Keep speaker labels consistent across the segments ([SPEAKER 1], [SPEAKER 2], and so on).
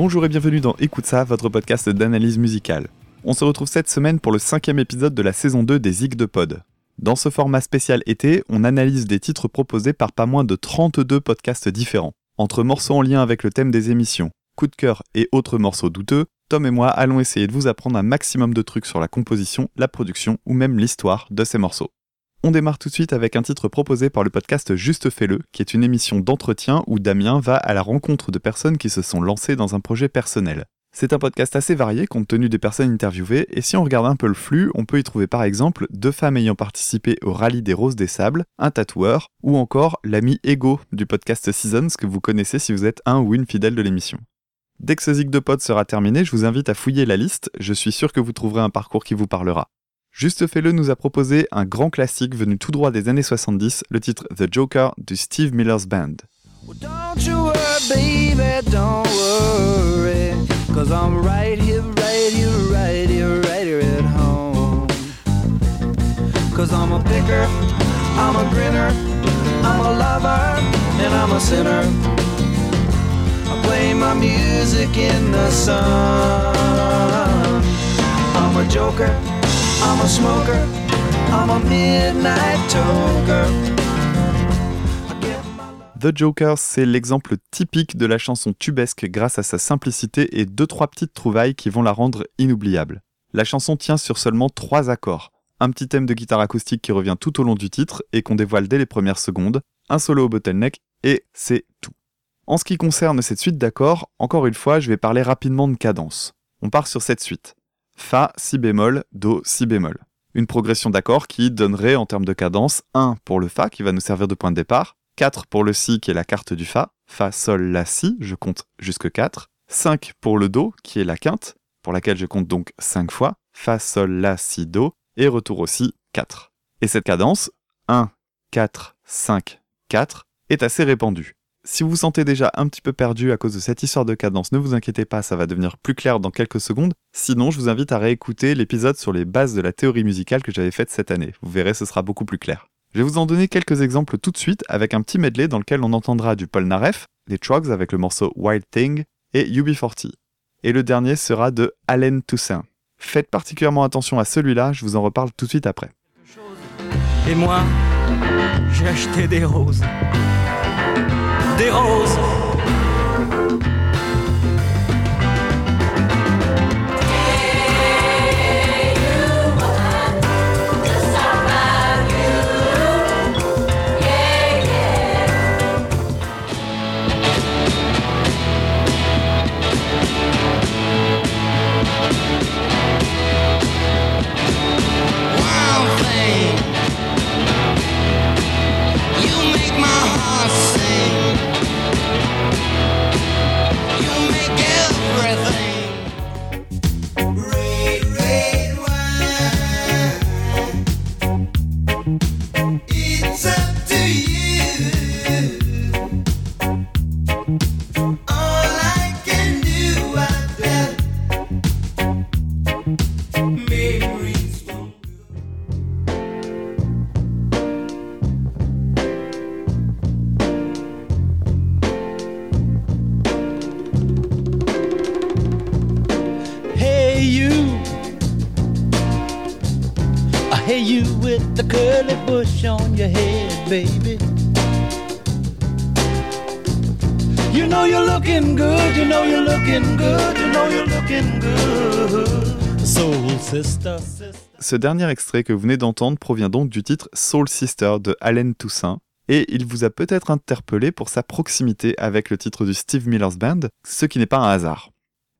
[SPEAKER 1] Bonjour et bienvenue dans Écoute ça, votre podcast d'analyse musicale. On se retrouve cette semaine pour le cinquième épisode de la saison 2 des Zig de Pod. Dans ce format spécial été, on analyse des titres proposés par pas moins de 32 podcasts différents. Entre morceaux en lien avec le thème des émissions, coups de cœur et autres morceaux douteux, Tom et moi allons essayer de vous apprendre un maximum de trucs sur la composition, la production ou même l'histoire de ces morceaux. On démarre tout de suite avec un titre proposé par le podcast Juste Fais-le, qui est une émission d'entretien où Damien va à la rencontre de personnes qui se sont lancées dans un projet personnel. C'est un podcast assez varié compte tenu des personnes interviewées, et si on regarde un peu le flux, on peut y trouver par exemple deux femmes ayant participé au rallye des Roses des Sables, un tatoueur, ou encore l'ami Ego du podcast Seasons que vous connaissez si vous êtes un ou une fidèle de l'émission. Dès que ce zig de pod sera terminé, je vous invite à fouiller la liste, je suis sûr que vous trouverez un parcours qui vous parlera. Juste Fais-le nous a proposé un grand classique venu tout droit des années 70, le titre The Joker du Steve Miller's Band.
[SPEAKER 2] Well, don't you worry, baby, don't worry. Cause I'm right here, right here, right here, right here at home. Cause I'm a picker, I'm a grinner, I'm a lover, and I'm a sinner. I play my music in the sun. I'm a joker,
[SPEAKER 1] The Joker, c'est l'exemple typique de la chanson tubesque grâce à sa simplicité et deux trois petites trouvailles qui vont la rendre inoubliable. La chanson tient sur seulement trois accords. Un petit thème de guitare acoustique qui revient tout au long du titre et qu'on dévoile dès les premières secondes, un solo au bottleneck et c'est tout. En ce qui concerne cette suite d'accords, encore une fois, je vais parler rapidement de cadence. On part sur cette suite. Fa, Si bémol, Do, Si bémol. Une progression d'accords qui donnerait en termes de cadence 1 pour le Fa qui va nous servir de point de départ, 4 pour le Si qui est la carte du Fa, Fa, Sol, La, Si, je compte jusque 4, 5 pour le Do qui est la quinte, pour laquelle je compte donc 5 fois, Fa, Sol, La, Si, Do, et retour aussi 4. Et cette cadence, 1, 4, 5, 4, est assez répandue. Si vous vous sentez déjà un petit peu perdu à cause de cette histoire de cadence, ne vous inquiétez pas, ça va devenir plus clair dans quelques secondes. Sinon, je vous invite à réécouter l'épisode sur les bases de la théorie musicale que j'avais faite cette année. Vous verrez, ce sera beaucoup plus clair. Je vais vous en donner quelques exemples tout de suite avec un petit medley dans lequel on entendra du Paul Naref, les Trogs avec le morceau Wild Thing et UB40. Et le dernier sera de Allen Toussaint. Faites particulièrement attention à celui-là, je vous en reparle tout de suite après.
[SPEAKER 2] Et moi, j'ai acheté des roses. Des roses.
[SPEAKER 1] Ce dernier extrait que vous venez d'entendre provient donc du titre Soul Sister de Allen Toussaint, et il vous a peut-être interpellé pour sa proximité avec le titre du Steve Miller's Band, ce qui n'est pas un hasard.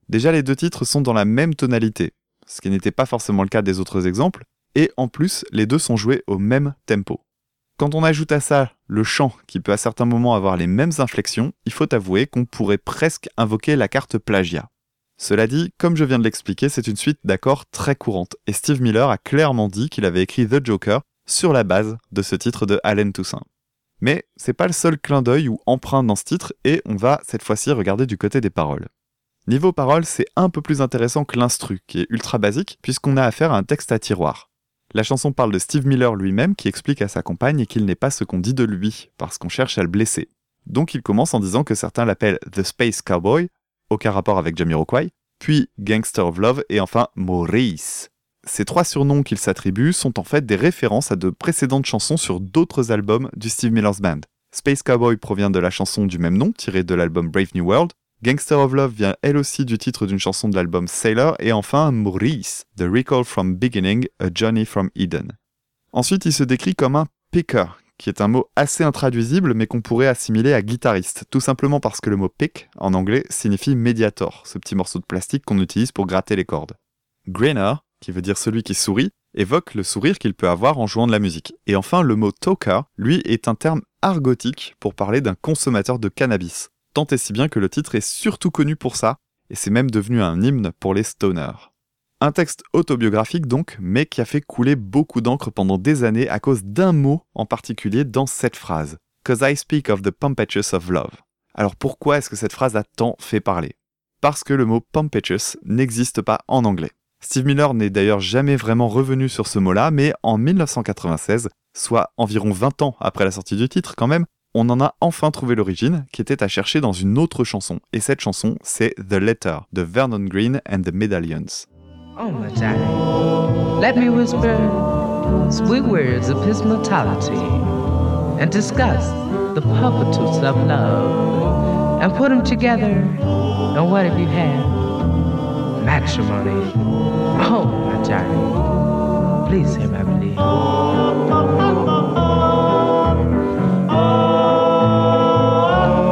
[SPEAKER 1] Déjà les deux titres sont dans la même tonalité, ce qui n'était pas forcément le cas des autres exemples, et en plus les deux sont joués au même tempo. Quand on ajoute à ça le chant qui peut à certains moments avoir les mêmes inflexions, il faut avouer qu'on pourrait presque invoquer la carte plagiat. Cela dit, comme je viens de l'expliquer, c'est une suite d'accords très courante, et Steve Miller a clairement dit qu'il avait écrit The Joker sur la base de ce titre de Allen Toussaint. Mais c'est pas le seul clin d'œil ou emprunt dans ce titre, et on va cette fois-ci regarder du côté des paroles. Niveau paroles, c'est un peu plus intéressant que l'instru, qui est ultra basique, puisqu'on a affaire à un texte à tiroir. La chanson parle de Steve Miller lui-même qui explique à sa compagne qu'il n'est pas ce qu'on dit de lui, parce qu'on cherche à le blesser. Donc il commence en disant que certains l'appellent The Space Cowboy, aucun rapport avec Jamiroquai, puis Gangster of Love et enfin Maurice. Ces trois surnoms qu'il s'attribue sont en fait des références à de précédentes chansons sur d'autres albums du Steve Miller's Band. Space Cowboy provient de la chanson du même nom, tirée de l'album Brave New World. Gangster of Love vient elle aussi du titre d'une chanson de l'album Sailor. Et enfin, Maurice, The Recall from Beginning, A Journey from Eden. Ensuite, il se décrit comme un picker, qui est un mot assez intraduisible mais qu'on pourrait assimiler à guitariste, tout simplement parce que le mot pick, en anglais, signifie médiator, ce petit morceau de plastique qu'on utilise pour gratter les cordes. Grainer, qui veut dire celui qui sourit, évoque le sourire qu'il peut avoir en jouant de la musique. Et enfin, le mot toker, lui, est un terme argotique pour parler d'un consommateur de cannabis. Tant et si bien que le titre est surtout connu pour ça, et c'est même devenu un hymne pour les stoners. Un texte autobiographique donc, mais qui a fait couler beaucoup d'encre pendant des années à cause d'un mot en particulier dans cette phrase. Cause I speak of the of love. Alors pourquoi est-ce que cette phrase a tant fait parler? Parce que le mot Pompetous n'existe pas en anglais. Steve Miller n'est d'ailleurs jamais vraiment revenu sur ce mot-là, mais en 1996, soit environ 20 ans après la sortie du titre quand même, on en a enfin trouvé l'origine, qui était à chercher dans une autre chanson. Et cette chanson, c'est The Letter de Vernon Green and the Medallions.
[SPEAKER 3] Oh, my darling, let me whisper sweet words of his mortality and discuss the puppetoots of love and put them together. And what have you had? Matrimony. Oh, my darling, please hear my.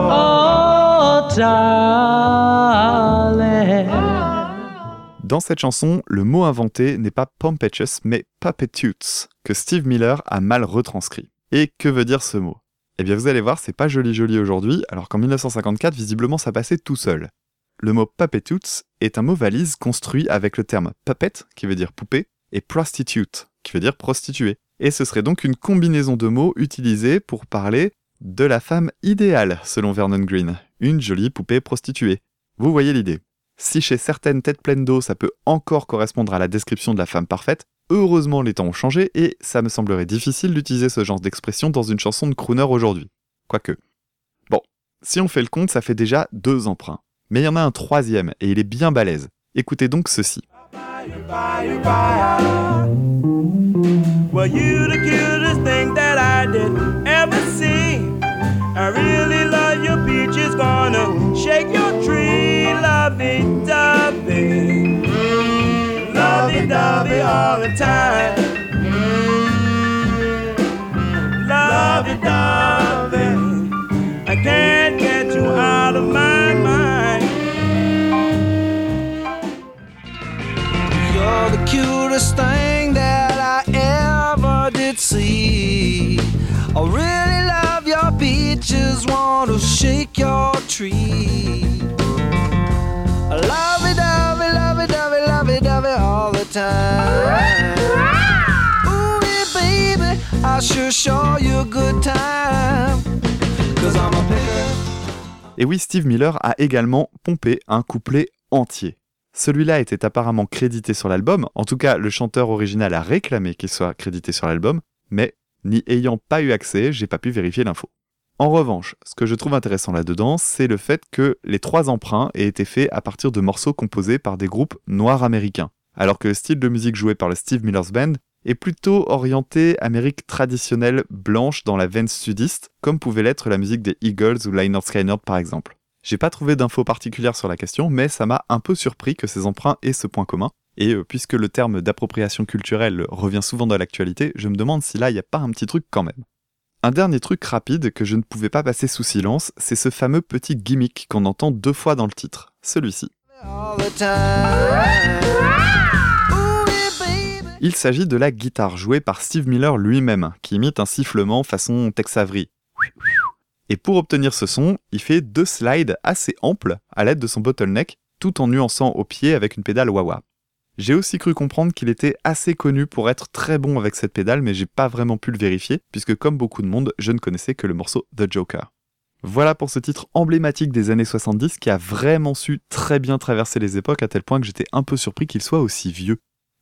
[SPEAKER 3] Oh,
[SPEAKER 1] Dans cette chanson, le mot inventé n'est pas Pompetous, mais Puppetutes, que Steve Miller a mal retranscrit. Et que veut dire ce mot? Eh bien vous allez voir, c'est pas joli joli aujourd'hui, alors qu'en 1954, visiblement ça passait tout seul. Le mot Puppetutes est un mot valise construit avec le terme puppet, qui veut dire poupée, et prostitute, qui veut dire prostituée. Et ce serait donc une combinaison de mots utilisés pour parler de la femme idéale, selon Vernon Green, une jolie poupée prostituée. Vous voyez l'idée. Si chez certaines têtes pleines d'eau ça peut encore correspondre à la description de la femme parfaite, heureusement les temps ont changé et ça me semblerait difficile d'utiliser ce genre d'expression dans une chanson de crooner aujourd'hui. Quoique. Bon, si on fait le compte, ça fait déjà deux emprunts. Mais il y en a un troisième et il est bien balèze. Écoutez donc ceci.
[SPEAKER 4] Dovey all the time. Mm-hmm. Lovey dovey, I can't get you out of my mind.
[SPEAKER 2] You're the cutest thing that I ever did see. I really love your beaches, want to shake your tree. Lovey dovey, lovey
[SPEAKER 1] Et oui, Steve Miller a également pompé un couplet entier. Celui-là était apparemment crédité sur l'album, en tout cas le chanteur original a réclamé qu'il soit crédité sur l'album, mais n'y ayant pas eu accès, j'ai pas pu vérifier l'info. En revanche, ce que je trouve intéressant là-dedans, c'est le fait que les trois emprunts aient été faits à partir de morceaux composés par des groupes noirs américains, alors que le style de musique joué par le Steve Miller's Band est plutôt orienté Amérique traditionnelle blanche dans la veine sudiste, comme pouvait l'être la musique des Eagles ou Lynyrd Skynyrd par exemple. J'ai pas trouvé d'infos particulières sur la question, mais ça m'a un peu surpris que ces emprunts aient ce point commun. Et euh, puisque le terme d'appropriation culturelle revient souvent dans l'actualité, je me demande si là il a pas un petit truc quand même. Un dernier truc rapide que je ne pouvais pas passer sous silence, c'est ce fameux petit gimmick qu'on entend deux fois dans le titre, celui-ci. Il s'agit de la guitare jouée par Steve Miller lui-même, qui imite un sifflement façon Tex. Et pour obtenir ce son, il fait deux slides assez amples à l'aide de son bottleneck, tout en nuançant au pied avec une pédale wah-wah. J'ai aussi cru comprendre qu'il était assez connu pour être très bon avec cette pédale, mais j'ai pas vraiment pu le vérifier, puisque comme beaucoup de monde, je ne connaissais que le morceau The Joker. Voilà pour ce titre emblématique des années 70 qui a vraiment su très bien traverser les époques à tel point que j'étais un peu surpris qu'il soit aussi vieux.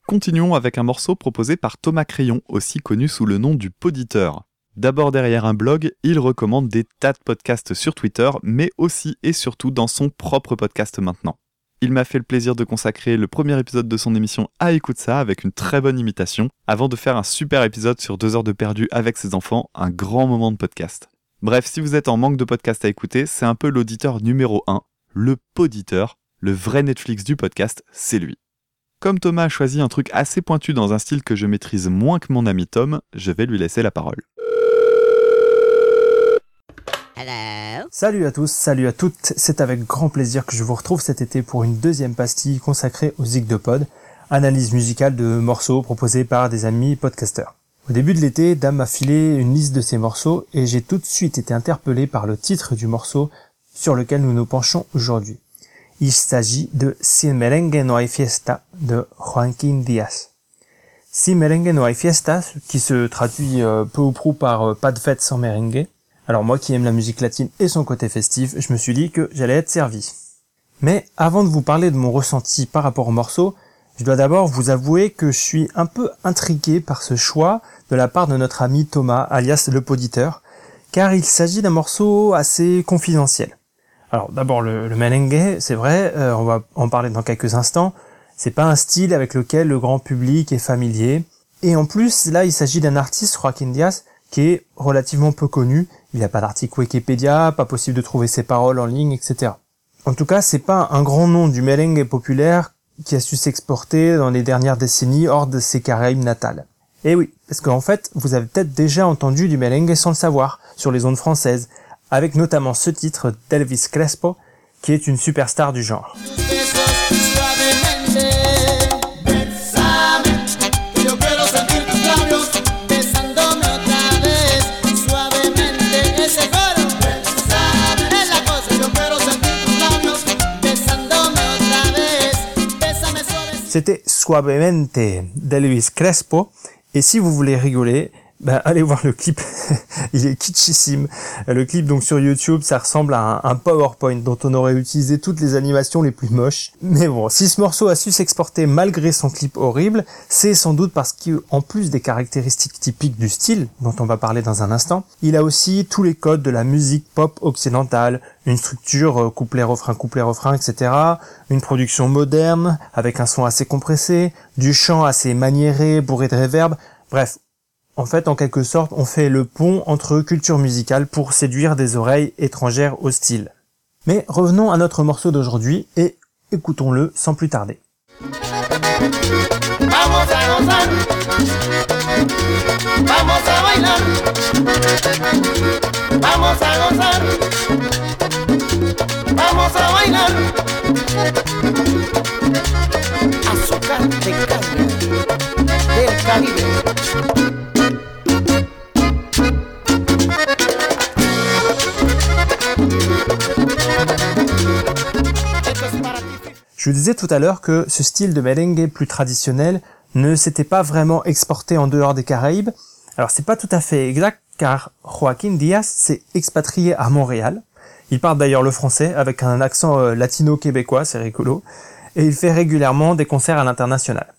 [SPEAKER 1] Continuons avec un morceau proposé par Thomas Crayon, aussi connu sous le nom du Poditeur. D'abord derrière un blog, il recommande des tas de podcasts sur Twitter, mais aussi et surtout dans son propre podcast maintenant. Il m'a fait le plaisir de consacrer le premier épisode de son émission à Écoute ça avec une très bonne imitation, avant de faire un super épisode sur deux heures de perdu avec ses enfants, un grand moment de podcast. Bref, si vous êtes en manque de podcast à écouter, c'est un peu l'auditeur numéro 1, le poditeur, le vrai Netflix du podcast, c'est lui. Comme Thomas a choisi un truc assez pointu dans un style que je maîtrise moins que mon ami Tom, je vais lui laisser la parole.
[SPEAKER 5] Hello.
[SPEAKER 6] Salut à tous, salut à toutes, c'est avec grand plaisir que je vous retrouve cet été pour une deuxième pastille consacrée au Zig de Pod, analyse musicale de morceaux proposés par des amis podcasteurs. Au début de l'été, Dame m'a filé une liste de ces morceaux et j'ai tout de suite été interpellé par le titre du morceau sur lequel nous nous penchons aujourd'hui. Il s'agit de Si merengue no fiesta de Joaquin Diaz. Si merengue no hay fiesta, qui se traduit euh, peu ou prou par euh, pas de fête sans merengue, alors moi qui aime la musique latine et son côté festif, je me suis dit que j'allais être servi. Mais avant de vous parler de mon ressenti par rapport au morceau, je dois d'abord vous avouer que je suis un peu intrigué par ce choix de la part de notre ami Thomas, alias le poditeur, car il s'agit d'un morceau assez confidentiel. Alors d'abord le, le merengue, c'est vrai, euh, on va en parler dans quelques instants, c'est pas un style avec lequel le grand public est familier, et en plus là il s'agit d'un artiste, Joaquin Diaz, qui est relativement peu connu. Il n'y a pas d'article Wikipédia, pas possible de trouver ses paroles en ligne, etc. En tout cas, c'est pas un grand nom du merengue populaire qui a su s'exporter dans les dernières décennies hors de ses Caraïbes natales. Et oui, parce qu'en fait, vous avez peut-être déjà entendu du merengue sans le savoir, sur les ondes françaises, avec notamment ce titre d'Elvis Crespo, qui est une superstar du genre. C'était Suavemente d'Elvis Crespo, et si vous voulez rigoler, bah, allez voir le clip, il est kitschissime. Le clip donc sur YouTube, ça ressemble à un, PowerPoint dont on aurait utilisé toutes les animations les plus moches. Mais bon, si ce morceau a su s'exporter malgré son clip horrible, c'est sans doute parce qu'en plus des caractéristiques typiques du style, dont on va parler dans un instant, il a aussi tous les codes de la musique pop occidentale, une structure euh, couplet-refrain, couplet-refrain, etc., une production moderne, avec un son assez compressé, du chant assez maniéré, bourré de réverb, bref, en fait, en quelque sorte, on fait le pont entre culture musicale pour séduire des oreilles étrangères au style. Mais revenons à notre morceau d'aujourd'hui et écoutons-le sans plus tarder. Je vous disais tout à l'heure que ce style de merengue plus traditionnel ne s'était pas vraiment exporté en dehors des Caraïbes. Alors c'est pas tout à fait exact car Joaquin Diaz s'est expatrié à Montréal. Il parle d'ailleurs le français avec un accent euh, latino-québécois, c'est rigolo. Et il fait régulièrement des concerts à l'international.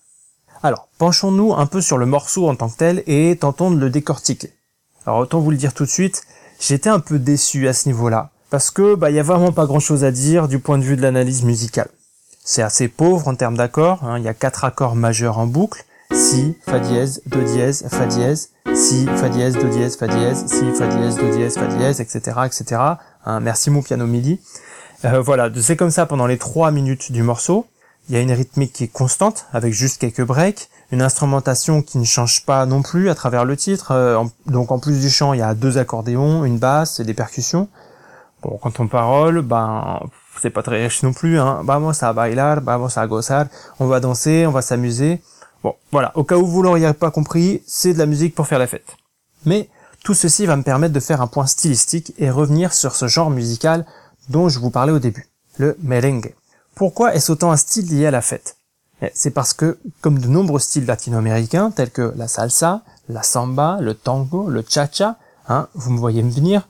[SPEAKER 6] Alors, penchons-nous un peu sur le morceau en tant que tel et tentons de le décortiquer. Alors autant vous le dire tout de suite, j'étais un peu déçu à ce niveau-là, parce que bah y a vraiment pas grand-chose à dire du point de vue de l'analyse musicale. C'est assez pauvre en termes d'accords, hein, il y a quatre accords majeurs en boucle, si, fa dièse, do dièse, fa dièse, si, fa dièse, do dièse, fa dièse, si, fa dièse, do dièse, fa dièse, etc., etc. Hein, merci mon piano midi. Euh, voilà, c'est comme ça pendant les trois minutes du morceau. Il y a une rythmique qui est constante, avec juste quelques breaks, une instrumentation qui ne change pas non plus à travers le titre. euh, donc en plus du chant, il y a deux accordéons, une basse et des percussions. Bon, quand on parole, ben c'est pas très riche non plus. Hein. Vamos a bailar, vamos a gozar. On va danser, on va s'amuser. Bon, voilà. Au cas où vous l'auriez pas compris, c'est de la musique pour faire la fête. Mais tout ceci va me permettre de faire un point stylistique et revenir sur ce genre musical dont je vous parlais au début, le merengue. Pourquoi est-ce autant un style lié à la fête? Eh, C'est parce que, comme de nombreux styles latino-américains, tels que la salsa, la samba, le tango, le cha-cha, hein, vous me voyez me venir,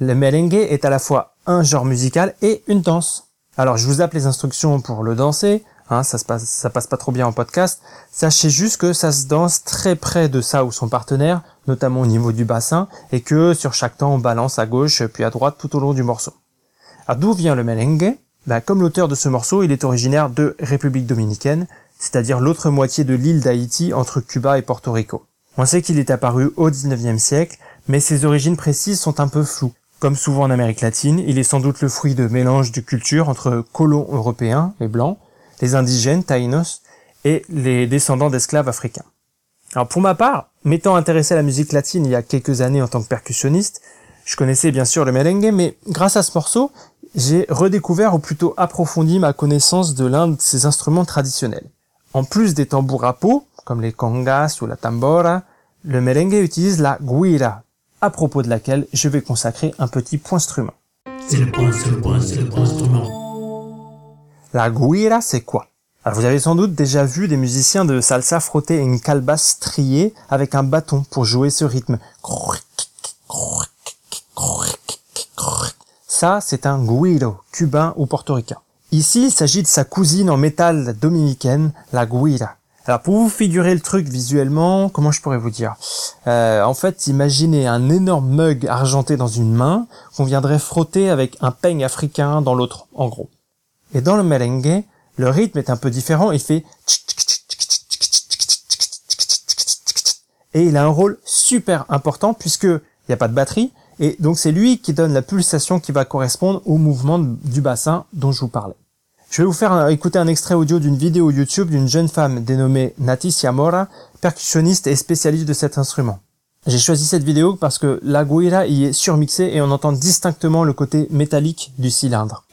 [SPEAKER 6] le merengue est à la fois un genre musical et une danse. Alors je vous appelle les instructions pour le danser, Hein, ça se passe, ça passe pas trop bien en podcast. Sachez juste que ça se danse très près de ça ou son partenaire, notamment au niveau du bassin, et que sur chaque temps on balance à gauche puis à droite tout au long du morceau. Alors d'où vient le merengue? Ben, Comme l'auteur de ce morceau, il est originaire de République dominicaine, c'est-à-dire l'autre moitié de l'île d'Haïti entre Cuba et Porto Rico. On sait qu'il est apparu au 19e siècle, mais ses origines précises sont un peu floues. Comme souvent en Amérique latine, il est sans doute le fruit de mélanges de cultures entre colons européens, les blancs, les indigènes, taïnos, et les descendants d'esclaves africains. Alors pour ma part, m'étant intéressé à la musique latine il y a quelques années en tant que percussionniste, je connaissais bien sûr le merengue, mais grâce à ce morceau, j'ai redécouvert ou plutôt approfondi ma connaissance de l'un de ces instruments traditionnels. En plus des tambours à peau, comme les congas ou la tambora, le merengue utilise la guira, à propos de laquelle je vais consacrer un petit point instrument.
[SPEAKER 7] C'est le point, c'est le point, c'est le point instrument.
[SPEAKER 6] La guira, c'est quoi? Alors vous avez sans doute déjà vu des musiciens de salsa frotter une calebasse striée avec un bâton pour jouer ce rythme. Ça, c'est un guiro, cubain ou portoricain. Ici, il s'agit de sa cousine en métal dominicaine, la guira. Alors pour vous figurer le truc visuellement, comment je pourrais vous dire? Euh, En fait, imaginez un énorme mug argenté dans une main qu'on viendrait frotter avec un peigne africain dans l'autre, en gros. Et dans le merengue, le rythme est un peu différent, il fait et il a un rôle super important puisque il n'y a pas de batterie et donc c'est lui qui donne la pulsation qui va correspondre au mouvement du bassin dont je vous parlais. Je vais vous faire écouter un extrait audio d'une vidéo YouTube d'une jeune femme dénommée Naticia Mora, percussionniste et spécialiste de cet instrument. J'ai choisi cette vidéo parce que la guira y est surmixée et on entend distinctement le côté métallique du cylindre.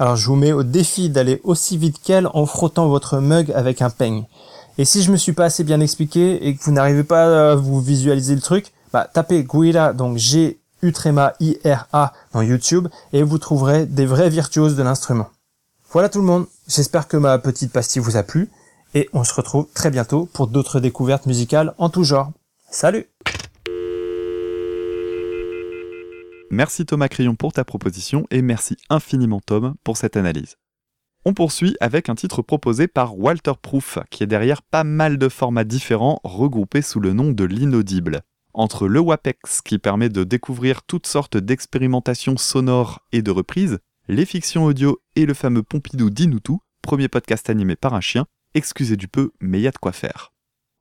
[SPEAKER 6] Alors je vous mets au défi d'aller aussi vite qu'elle en frottant votre mug avec un peigne. Et si je me suis pas assez bien expliqué et que vous n'arrivez pas à vous visualiser le truc, bah tapez Guira, donc G U tréma I R A dans YouTube et vous trouverez des vrais virtuoses de l'instrument. Voilà tout le monde, j'espère que ma petite pastille vous a plu et on se retrouve très bientôt pour d'autres découvertes musicales en tout genre. Salut
[SPEAKER 1] Merci Thomas Crayon pour ta proposition et merci infiniment Tom pour cette analyse. On poursuit avec un titre proposé par Walter Proof, qui est derrière pas mal de formats différents regroupés sous le nom de l'inaudible. Entre le WAPEX, qui permet de découvrir toutes sortes d'expérimentations sonores et de reprises, les fictions audio et le fameux Pompidou d'Inutu, premier podcast animé par un chien, excusez du peu, mais y a de quoi faire.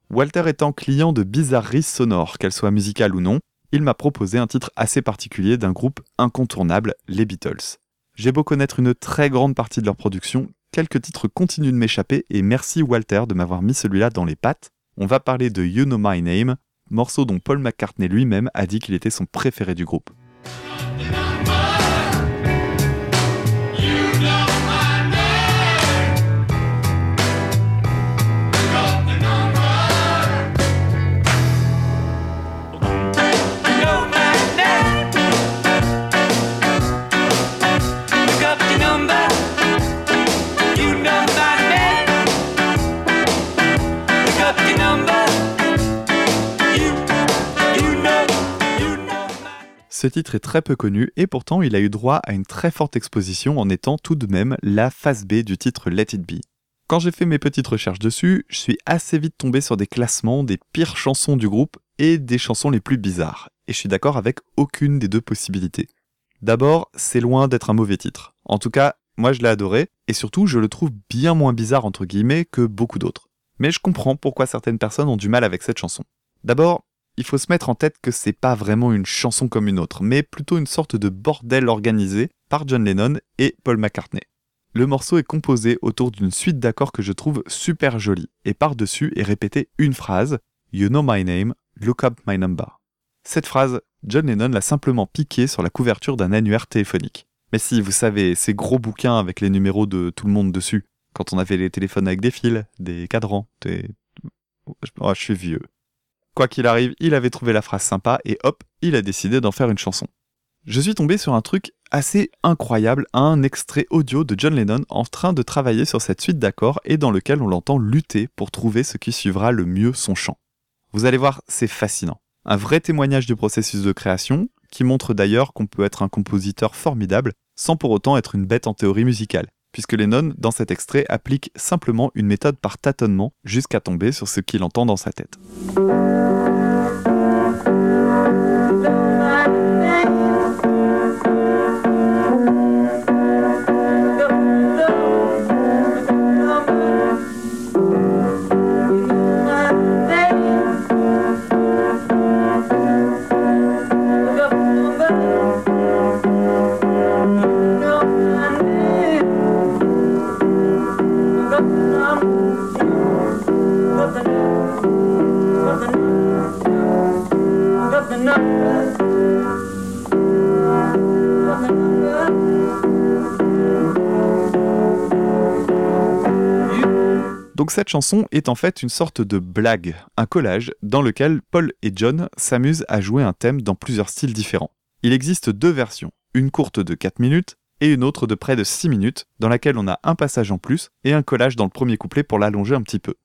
[SPEAKER 1] Walter étant client de bizarreries sonores, qu'elles soient musicales ou non, il m'a proposé un titre assez particulier d'un groupe incontournable, les Beatles. J'ai beau connaître une très grande partie de leur production, quelques titres continuent de m'échapper et merci Walter de m'avoir mis celui-là dans les pattes. On va parler de You Know My Name, morceau dont Paul McCartney lui-même a dit qu'il était son préféré du groupe. Ce titre est très peu connu et pourtant il a eu droit à une très forte exposition en étant tout de même la face B du titre Let It Be. Quand j'ai fait mes petites recherches dessus, je suis assez vite tombé sur des classements des pires chansons du groupe et des chansons les plus bizarres, et je suis d'accord avec aucune des deux possibilités. D'abord, c'est loin d'être un mauvais titre. En tout cas, moi je l'ai adoré, et surtout je le trouve bien moins bizarre entre guillemets que beaucoup d'autres. Mais je comprends pourquoi certaines personnes ont du mal avec cette chanson. D'abord, il faut se mettre en tête que c'est pas vraiment une chanson comme une autre, mais plutôt une sorte de bordel organisé par John Lennon et Paul McCartney. Le morceau est composé autour d'une suite d'accords que je trouve super jolie, et par-dessus est répétée une phrase You know my name, look up my number. Cette phrase, John Lennon l'a simplement piquée sur la couverture d'un annuaire téléphonique. Mais si, vous savez, ces gros bouquins avec les numéros de tout le monde dessus, quand on avait les téléphones avec des fils, des cadrans, des... Oh, je suis vieux. Quoi qu'il arrive, il avait trouvé la phrase sympa et hop, il a décidé d'en faire une chanson. je suis tombé sur un truc assez incroyable, un extrait audio de John Lennon en train de travailler sur cette suite d'accords et dans lequel on l'entend lutter pour trouver ce qui suivra le mieux son chant. Vous allez voir, c'est fascinant. Un vrai témoignage du processus de création, qui montre d'ailleurs qu'on peut être un compositeur formidable sans pour autant être une bête en théorie musicale, puisque Lennon, dans cet extrait, applique simplement une méthode par tâtonnement jusqu'à tomber sur ce qu'il entend dans sa tête. Donc cette chanson est en fait une sorte de blague, un collage dans lequel Paul et John s'amusent à jouer un thème dans plusieurs styles différents. Il existe deux versions, une courte de 4 minutes et une autre de près de 6 minutes, dans laquelle on a un passage en plus et un collage dans le premier couplet pour l'allonger un petit peu.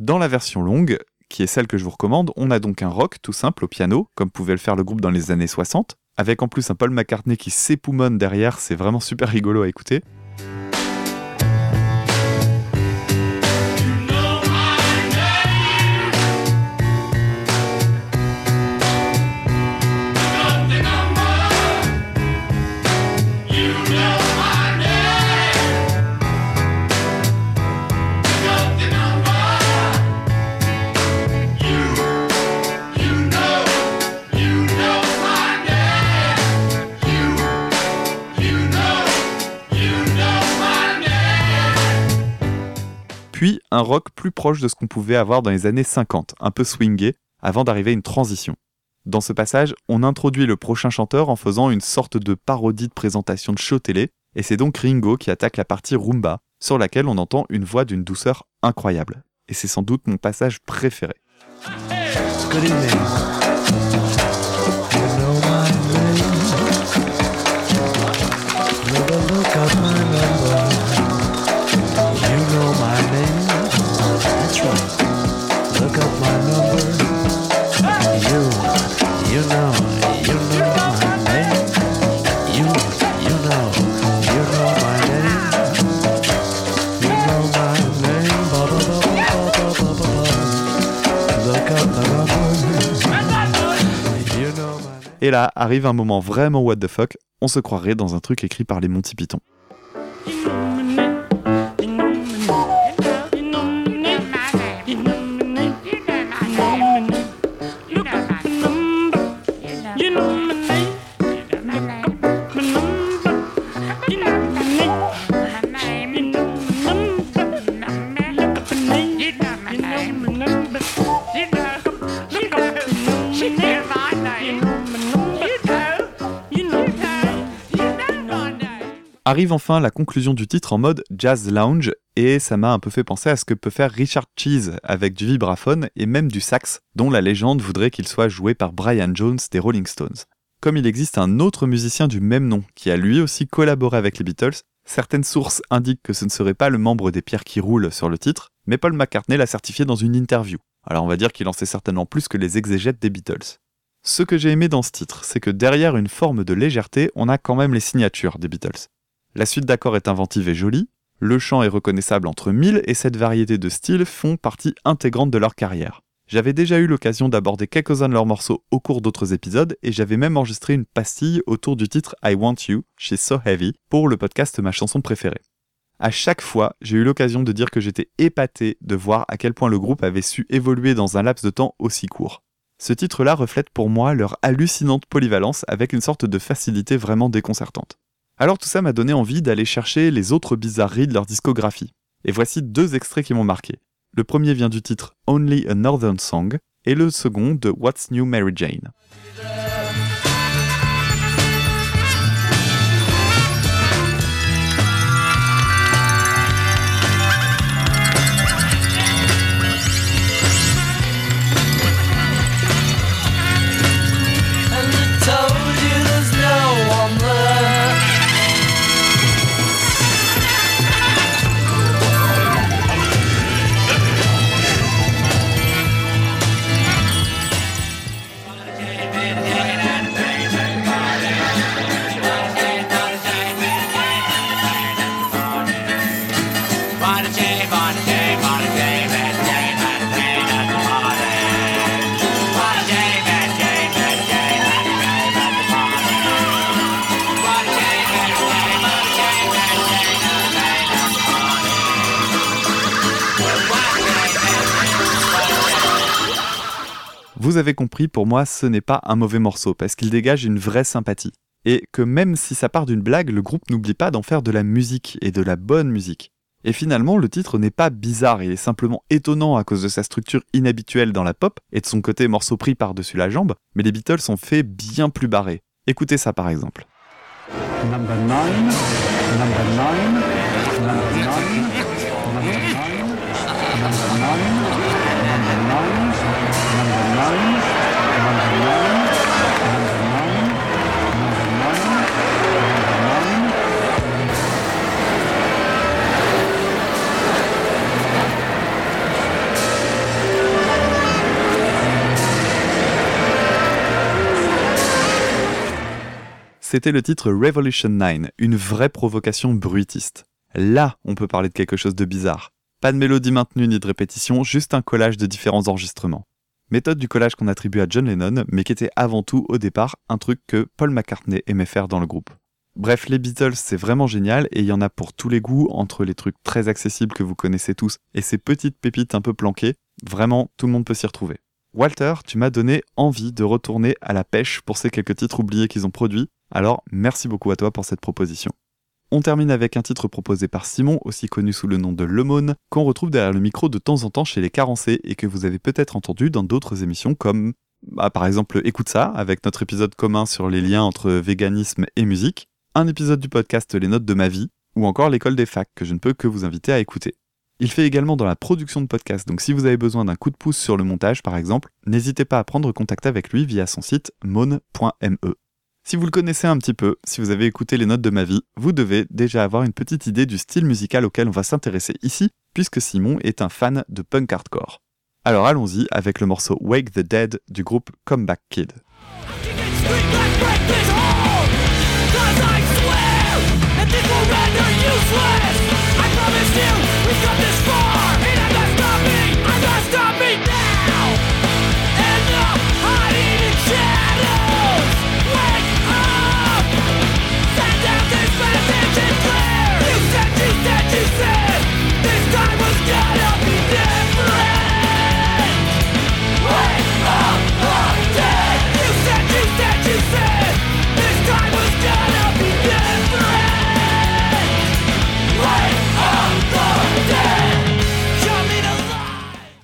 [SPEAKER 1] Dans la version longue, qui est celle que je vous recommande, on a donc un rock tout simple au piano, comme pouvait le faire le groupe dans les années 60, avec en plus un Paul McCartney qui s'époumonne derrière, c'est vraiment super rigolo à écouter. Un rock plus proche de ce qu'on pouvait avoir dans les années 50, un peu swingé, avant d'arriver à une transition. Dans ce passage, on introduit le prochain chanteur en faisant une sorte de parodie de présentation de show télé, et c'est donc Ringo qui attaque la partie rumba, sur laquelle on entend une voix d'une douceur incroyable. Et c'est sans doute mon passage préféré. Et là arrive un moment vraiment what the fuck, on se croirait dans un truc écrit par les Monty Python. Arrive enfin la conclusion du titre en mode jazz lounge et ça m'a un peu fait penser à ce que peut faire Richard Cheese avec du vibraphone et même du sax dont la légende voudrait qu'il soit joué par Brian Jones des Rolling Stones. Comme il existe un autre musicien du même nom qui a lui aussi collaboré avec les Beatles, certaines sources indiquent que ce ne serait pas le membre des pierres qui roulent sur le titre, mais Paul McCartney l'a certifié dans une interview. Alors on va dire qu'il en sait certainement plus que les exégètes des Beatles. Ce que j'ai aimé dans ce titre, c'est que derrière une forme de légèreté, on a quand même les signatures des Beatles. La suite d'accords est inventive et jolie, le chant est reconnaissable entre mille et cette variété de styles font partie intégrante de leur carrière. J'avais déjà eu l'occasion d'aborder quelques-uns de leurs morceaux au cours d'autres épisodes et j'avais même enregistré une pastille autour du titre I Want You chez So Heavy pour le podcast Ma chanson préférée. À chaque fois, j'ai eu l'occasion de dire que j'étais épaté de voir à quel point le groupe avait su évoluer dans un laps de temps aussi court. Ce titre-là reflète pour moi leur hallucinante polyvalence avec une sorte de facilité vraiment déconcertante. Alors tout ça m'a donné envie d'aller chercher les autres bizarreries de leur discographie. Et voici deux extraits qui m'ont marqué. Le premier vient du titre Only a Northern Song et le second de What's New Mary Jane. Compris, pour moi, ce n'est pas un mauvais morceau, parce qu'il dégage une vraie sympathie. Et que même si ça part d'une blague, le groupe n'oublie pas d'en faire de la musique, et de la bonne musique. Et finalement, le titre n'est pas bizarre, il est simplement étonnant à cause de sa structure inhabituelle dans la pop, et de son côté morceau pris par-dessus la jambe, mais les Beatles ont fait bien plus barré. Écoutez ça par exemple. C'était le titre Revolution 9, une vraie provocation bruitiste. Là, on peut parler de quelque chose de bizarre. Pas de mélodie maintenue ni de répétition, juste un collage de différents enregistrements. Méthode du collage qu'on attribue à John Lennon, mais qui était avant tout, au départ, un truc que Paul McCartney aimait faire dans le groupe. Bref, les Beatles, c'est vraiment génial et il y en a pour tous les goûts, entre les trucs très accessibles que vous connaissez tous et ces petites pépites un peu planquées. Vraiment, tout le monde peut s'y retrouver. Walter, tu m'as donné envie de retourner à la pêche pour ces quelques titres oubliés qu'ils ont produits, alors merci beaucoup à toi pour cette proposition. On termine avec un titre proposé par Simon, aussi connu sous le nom de Lemone, qu'on retrouve derrière le micro de temps en temps chez les carencés et que vous avez peut-être entendu dans d'autres émissions comme bah, par exemple Écoute ça, avec notre épisode commun sur les liens entre véganisme et musique, un épisode du podcast Les Notes de ma vie, ou encore l'école des facs que je ne peux que vous inviter à écouter. Il fait également dans la production de podcasts, donc si vous avez besoin d'un coup de pouce sur le montage par exemple, n'hésitez pas à prendre contact avec lui via son site mon.me. Si vous le connaissez un petit peu, si vous avez écouté les notes de ma vie, vous devez déjà avoir une petite idée du style musical auquel on va s'intéresser ici, puisque Simon est un fan de punk hardcore. Alors allons-y avec le morceau Wake the Dead du groupe Comeback Kid.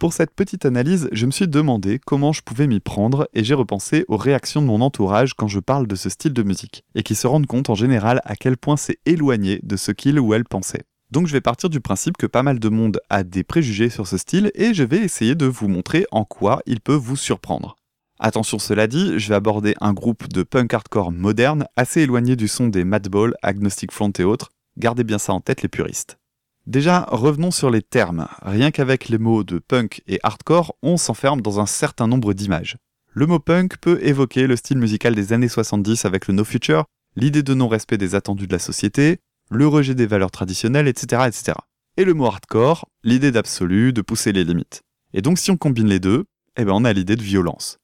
[SPEAKER 1] Pour cette petite analyse, je me suis demandé comment je pouvais m'y prendre et j'ai repensé aux réactions de mon entourage quand je parle de ce style de musique, et qui se rendent compte en général à quel point c'est éloigné de ce qu'il ou elle pensait. Donc je vais partir du principe que pas mal de monde a des préjugés sur ce style et je vais essayer de vous montrer en quoi il peut vous surprendre. Attention cela dit, je vais aborder un groupe de punk hardcore moderne assez éloigné du son des Madball, Agnostic Front et autres, gardez bien ça en tête les puristes. Déjà, revenons sur les termes. Rien qu'avec les mots de punk et hardcore, on s'enferme dans un certain nombre d'images. Le mot punk peut évoquer le style musical des années 70 avec le no future, l'idée de non-respect des attendus de la société, le rejet des valeurs traditionnelles, etc., etc. Et le mot hardcore, l'idée d'absolu, de pousser les limites. Et donc si on combine les deux, eh ben on a l'idée de violence.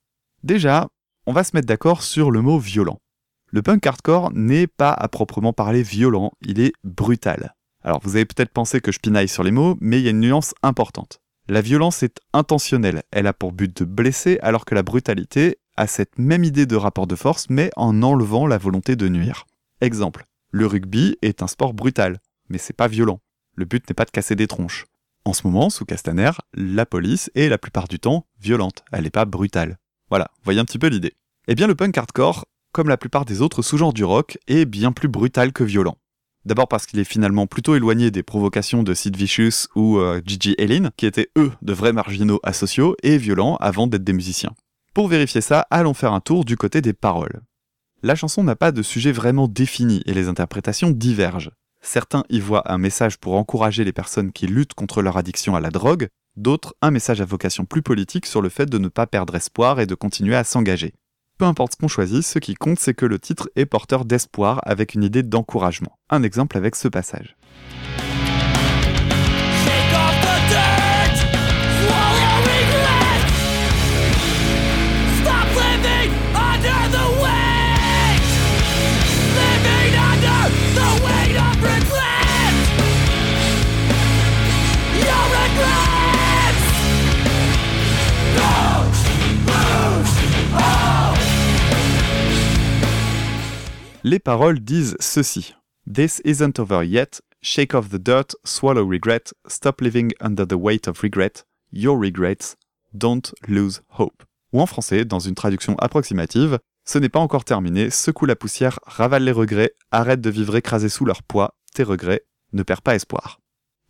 [SPEAKER 1] Déjà, on va se mettre d'accord sur le mot violent. Le punk hardcore n'est pas à proprement parler violent, il est brutal. Alors vous avez peut-être pensé que je pinaille sur les mots, mais il y a une nuance importante. La violence est intentionnelle, elle a pour but de blesser, alors que la brutalité a cette même idée de rapport de force, mais en enlevant la volonté de nuire. Exemple, le rugby est un sport brutal, mais c'est pas violent. Le but n'est pas de casser des tronches. En ce moment, sous Castaner, la police est la plupart du temps violente, elle n'est pas brutale. Voilà, voyez un petit peu l'idée. Eh bien le punk hardcore, comme la plupart des autres sous-genres du rock, est bien plus brutal que violent. D'abord parce qu'il est finalement plutôt éloigné des provocations de Sid Vicious ou euh, Gigi Allen, qui étaient eux de vrais marginaux asociaux et violents avant d'être des musiciens. Pour vérifier ça, allons faire un tour du côté des paroles. La chanson n'a pas de sujet vraiment défini et les interprétations divergent. Certains y voient un message pour encourager les personnes qui luttent contre leur addiction à la drogue, d'autres un message à vocation plus politique sur le fait de ne pas perdre espoir et de continuer à s'engager. Peu importe ce qu'on choisit, ce qui compte c'est que le titre est porteur d'espoir avec une idée d'encouragement. Un exemple avec ce passage. Les paroles disent ceci. This isn't over yet. Shake off the dirt, swallow regret, stop living under the weight of regret. Your regrets, don't lose hope. Ou en français, dans une traduction approximative, ce n'est pas encore terminé, secoue la poussière, ravale les regrets, arrête de vivre écrasé sous leur poids, tes regrets, ne perds pas espoir.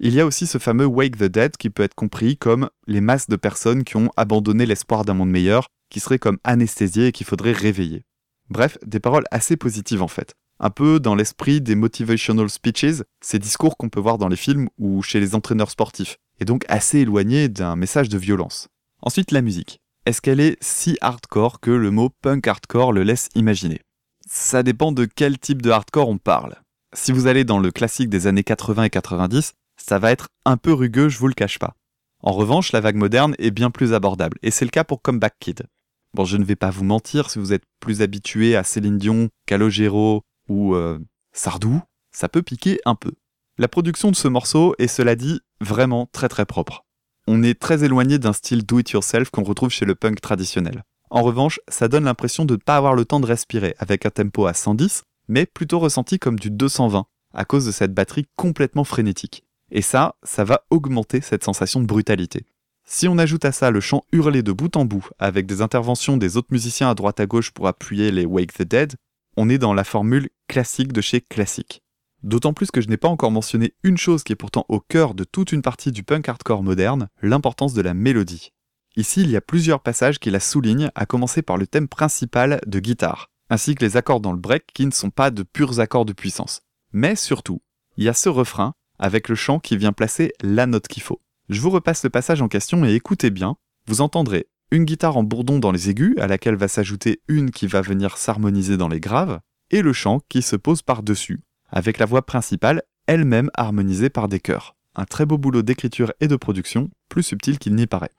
[SPEAKER 1] Il y a aussi ce fameux Wake the Dead qui peut être compris comme les masses de personnes qui ont abandonné l'espoir d'un monde meilleur, qui seraient comme anesthésiées et qu'il faudrait réveiller. Bref, des paroles assez positives en fait. Un peu dans l'esprit des motivational speeches, ces discours qu'on peut voir dans les films ou chez les entraîneurs sportifs, et donc assez éloignés d'un message de violence. Ensuite, la musique. Est-ce qu'elle est si hardcore que le mot punk hardcore le laisse imaginer? Ça dépend de quel type de hardcore on parle. Si vous allez dans le classique des années 80 et 90, ça va être un peu rugueux, je vous le cache pas. En revanche, la vague moderne est bien plus abordable, et c'est le cas pour Comeback Kid. Bon, je ne vais pas vous mentir, si vous êtes plus habitué à Céline Dion, Calogero ou euh, Sardou, ça peut piquer un peu. La production de ce morceau est, cela dit, vraiment très très propre. On est très éloigné d'un style do-it-yourself qu'on retrouve chez le punk traditionnel. En revanche, ça donne l'impression de ne pas avoir le temps de respirer, avec un tempo à 110, mais plutôt ressenti comme du 220, à cause de cette batterie complètement frénétique. Et ça, ça va augmenter cette sensation de brutalité. Si on ajoute à ça le chant hurlé de bout en bout, avec des interventions des autres musiciens à droite à gauche pour appuyer les Wake the Dead, on est dans la formule classique de chez classique. D'autant plus que je n'ai pas encore mentionné une chose qui est pourtant au cœur de toute une partie du punk hardcore moderne, l'importance de la mélodie. Ici, il y a plusieurs passages qui la soulignent, à commencer par le thème principal de guitare, ainsi que les accords dans le break qui ne sont pas de purs accords de puissance. Mais surtout, il y a ce refrain avec le chant qui vient placer la note qu'il faut. Je vous repasse le passage en question et écoutez bien, vous entendrez une guitare en bourdon dans les aigus, à laquelle va s'ajouter une qui va venir s'harmoniser dans les graves, et le chant qui se pose par-dessus, avec la voix principale elle-même harmonisée par des chœurs. Un très beau boulot d'écriture et de production, plus subtil qu'il n'y paraît.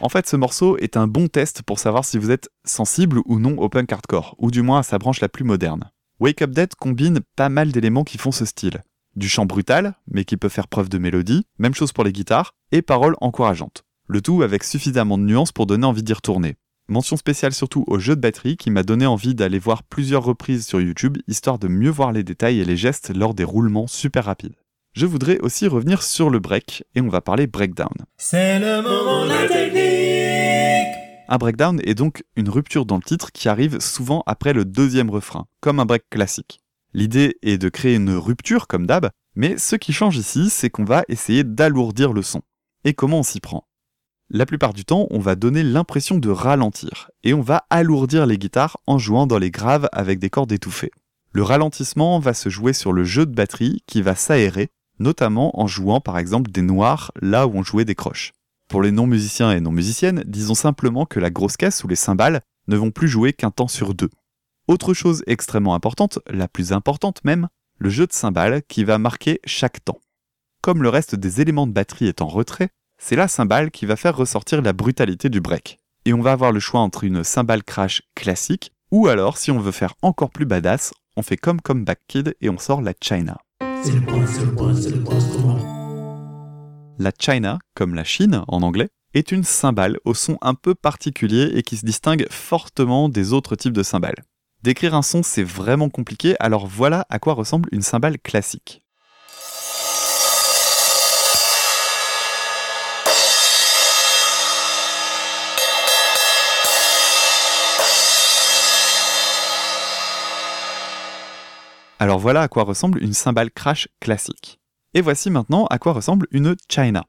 [SPEAKER 1] En fait, ce morceau est un bon test pour savoir si vous êtes sensible ou non au punk hardcore, ou du moins à sa branche la plus moderne. Wake Up Dead combine pas mal d'éléments qui font ce style. Du chant brutal, mais qui peut faire preuve de mélodie, même chose pour les guitares, et paroles encourageantes. Le tout avec suffisamment de nuances pour donner envie d'y retourner. Mention spéciale surtout au jeu de batterie qui m'a donné envie d'aller voir plusieurs reprises sur YouTube, histoire de mieux voir les détails et les gestes lors des roulements super rapides. Je voudrais aussi revenir sur le break, et on va parler breakdown.
[SPEAKER 8] C'est le moment de la technique.
[SPEAKER 1] Un breakdown est donc une rupture dans le titre qui arrive souvent après le deuxième refrain, comme un break classique. L'idée est de créer une rupture comme d'hab, mais ce qui change ici, c'est qu'on va essayer d'alourdir le son. Et comment on s'y prend? La plupart du temps, on va donner l'impression de ralentir, et on va alourdir les guitares en jouant dans les graves avec des cordes étouffées. Le ralentissement va se jouer sur le jeu de batterie qui va s'aérer, notamment en jouant par exemple des noirs là où on jouait des croches. Pour les non-musiciens et non-musiciennes, disons simplement que la grosse caisse ou les cymbales ne vont plus jouer qu'un temps sur deux. Autre chose extrêmement importante, la plus importante même, le jeu de cymbales qui va marquer chaque temps. Comme le reste des éléments de batterie est en retrait, c'est la cymbale qui va faire ressortir la brutalité du break. Et on va avoir le choix entre une cymbale crash classique, ou alors si on veut faire encore plus badass, on fait comme Comeback Kid et on sort la China. La China, comme la Chine en anglais, est une cymbale au son un peu particulier et qui se distingue fortement des autres types de cymbales. Décrire un son, c'est vraiment compliqué, alors voilà à quoi ressemble une cymbale classique. Alors voilà à quoi ressemble une cymbale crash classique. Et voici maintenant à quoi ressemble une China.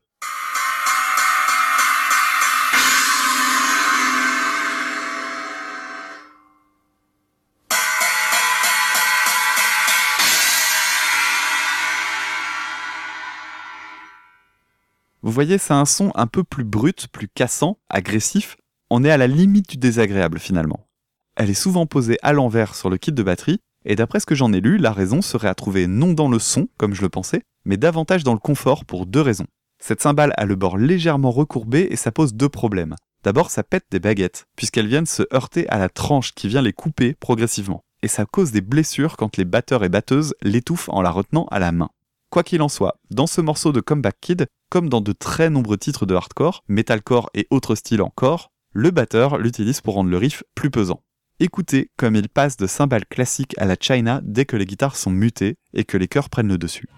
[SPEAKER 1] Vous voyez, c'est un son un peu plus brut, plus cassant, agressif. On est à la limite du désagréable finalement. Elle est souvent posée à l'envers sur le kit de batterie, et d'après ce que j'en ai lu, la raison serait à trouver non dans le son, comme je le pensais, mais davantage dans le confort pour deux raisons. Cette cymbale a le bord légèrement recourbé et ça pose deux problèmes. D'abord, ça pète des baguettes, puisqu'elles viennent se heurter à la tranche qui vient les couper progressivement. Et ça cause des blessures quand les batteurs et batteuses l'étouffent en la retenant à la main. Quoi qu'il en soit, dans ce morceau de Comeback Kid, comme dans de très nombreux titres de hardcore, metalcore et autres styles encore, le batteur l'utilise pour rendre le riff plus pesant. Écoutez comme il passe de cymbales classiques à la China dès que les guitares sont mutées et que les chœurs prennent le dessus.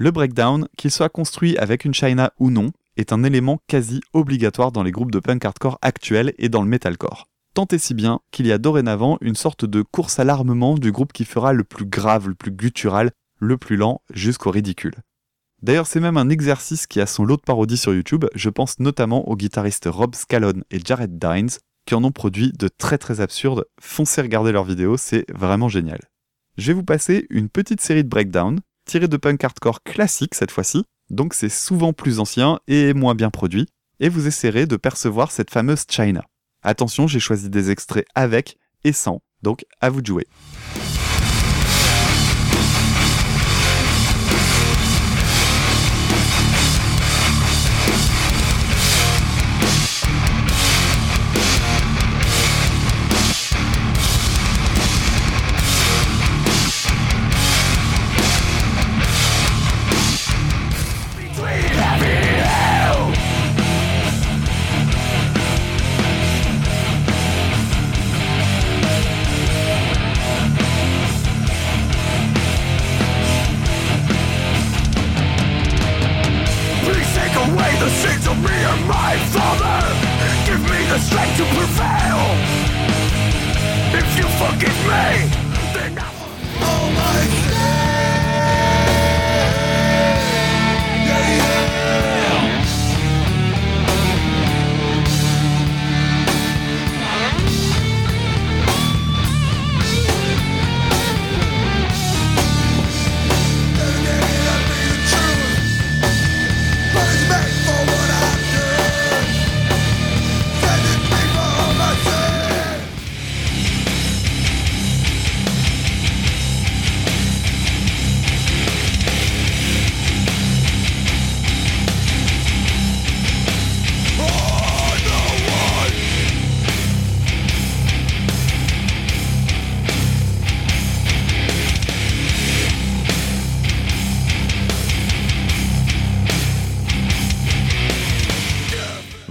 [SPEAKER 1] Le breakdown, qu'il soit construit avec une China ou non, est un élément quasi obligatoire dans les groupes de punk hardcore actuels et dans le metalcore. Tant et si bien qu'il y a dorénavant une sorte de course à l'armement du groupe qui fera le plus grave, le plus guttural, le plus lent, jusqu'au ridicule. D'ailleurs, c'est même un exercice qui a son lot de parodies sur YouTube, je pense notamment aux guitaristes Rob Scallon et Jared Dines, qui en ont produit de très très absurdes. Foncez regarder leurs vidéos, c'est vraiment génial. Je vais vous passer une petite série de breakdowns, tirés de punk hardcore classique cette fois-ci, donc c'est souvent plus ancien et moins bien produit, et vous essaierez de percevoir cette fameuse China. Attention, j'ai choisi des extraits avec et sans, donc à vous de jouer.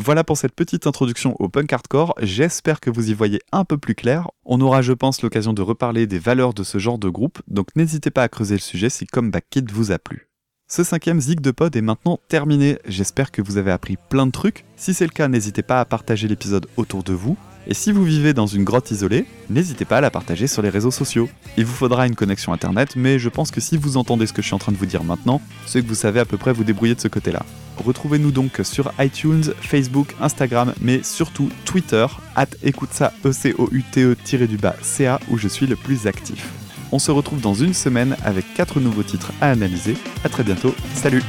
[SPEAKER 1] Voilà pour cette petite introduction au punk hardcore, j'espère que vous y voyez un peu plus clair. On aura je pense l'occasion de reparler des valeurs de ce genre de groupe, donc n'hésitez pas à creuser le sujet si Comeback Kid vous a plu. Ce cinquième Zig de Pod est maintenant terminé, j'espère que vous avez appris plein de trucs. Si c'est le cas, n'hésitez pas à partager l'épisode autour de vous. Et si vous vivez dans une grotte isolée, n'hésitez pas à la partager sur les réseaux sociaux. Il vous faudra une connexion internet, mais je pense que si vous entendez ce que je suis en train de vous dire maintenant, c'est que vous savez à peu près vous débrouiller de ce côté-là. Retrouvez-nous donc sur iTunes, Facebook, Instagram, mais surtout Twitter, at écoute ça, e c o u t e du bas ca où je suis le plus actif. On se retrouve dans une semaine avec 4 nouveaux titres à analyser. À très bientôt, salut